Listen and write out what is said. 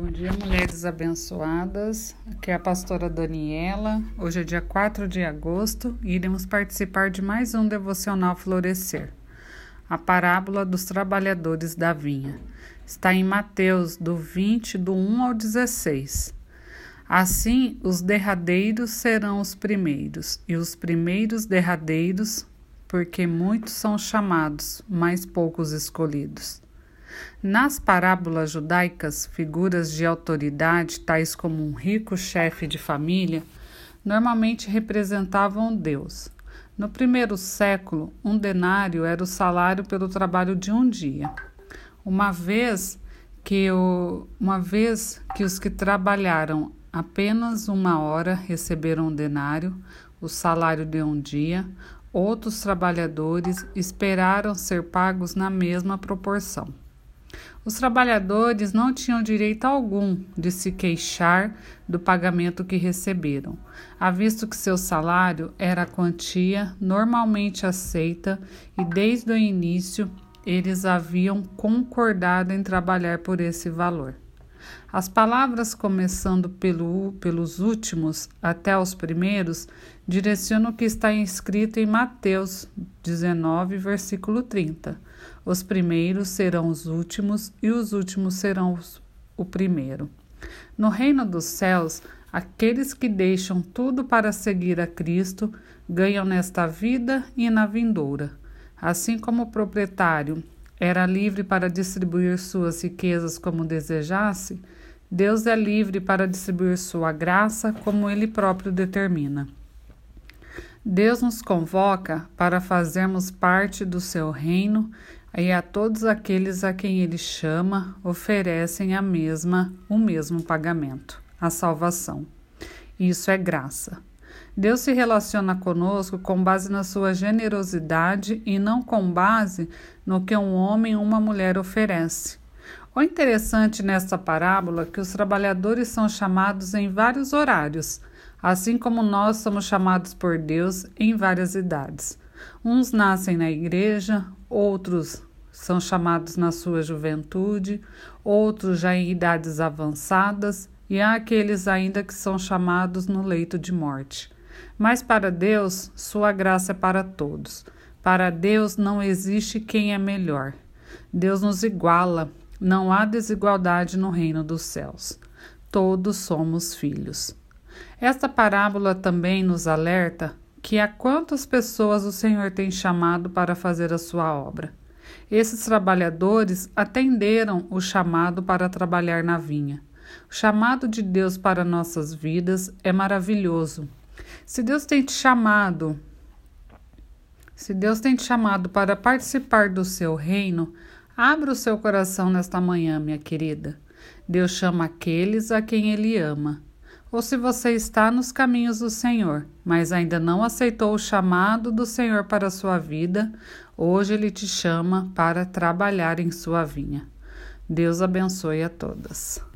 Bom dia, mulheres abençoadas. Aqui é a pastora Daniela. Hoje é dia 4 de agosto e iremos participar de mais um devocional Florescer. A parábola dos trabalhadores da vinha. Está em Mateus, do 20, do 1 ao 16. Assim, os derradeiros serão os primeiros, e os primeiros derradeiros, porque muitos são chamados, mas poucos escolhidos. Nas parábolas judaicas, figuras de autoridade, tais como um rico chefe de família, normalmente representavam Deus. No primeiro século, um denário era o salário pelo trabalho de um dia. Uma vez que, o, uma vez que os que trabalharam apenas uma hora receberam um denário, o salário de um dia, outros trabalhadores esperaram ser pagos na mesma proporção. Os trabalhadores não tinham direito algum de se queixar do pagamento que receberam, visto que seu salário era a quantia normalmente aceita e desde o início eles haviam concordado em trabalhar por esse valor. As palavras, começando pelo, pelos últimos até os primeiros, direcionam o que está escrito em Mateus 19, versículo 30 os primeiros serão os últimos e os últimos serão os, o primeiro. No reino dos céus, aqueles que deixam tudo para seguir a Cristo ganham nesta vida e na vindoura. Assim como o proprietário era livre para distribuir suas riquezas como desejasse, Deus é livre para distribuir sua graça como ele próprio determina. Deus nos convoca para fazermos parte do seu reino e a todos aqueles a quem ele chama oferecem a mesma o mesmo pagamento, a salvação. Isso é graça. Deus se relaciona conosco com base na sua generosidade e não com base no que um homem ou uma mulher oferece. O interessante nesta parábola é que os trabalhadores são chamados em vários horários, assim como nós somos chamados por Deus em várias idades. Uns nascem na igreja, outros são chamados na sua juventude, outros já em idades avançadas, e há aqueles ainda que são chamados no leito de morte. Mas para Deus, sua graça é para todos. Para Deus não existe quem é melhor. Deus nos iguala, não há desigualdade no reino dos céus. Todos somos filhos. Esta parábola também nos alerta que a quantas pessoas o Senhor tem chamado para fazer a sua obra. Esses trabalhadores atenderam o chamado para trabalhar na vinha. O chamado de Deus para nossas vidas é maravilhoso. Se Deus tem te chamado, se Deus tem te chamado para participar do seu reino, abra o seu coração nesta manhã, minha querida. Deus chama aqueles a quem ele ama ou se você está nos caminhos do Senhor, mas ainda não aceitou o chamado do Senhor para a sua vida, hoje ele te chama para trabalhar em sua vinha. Deus abençoe a todas.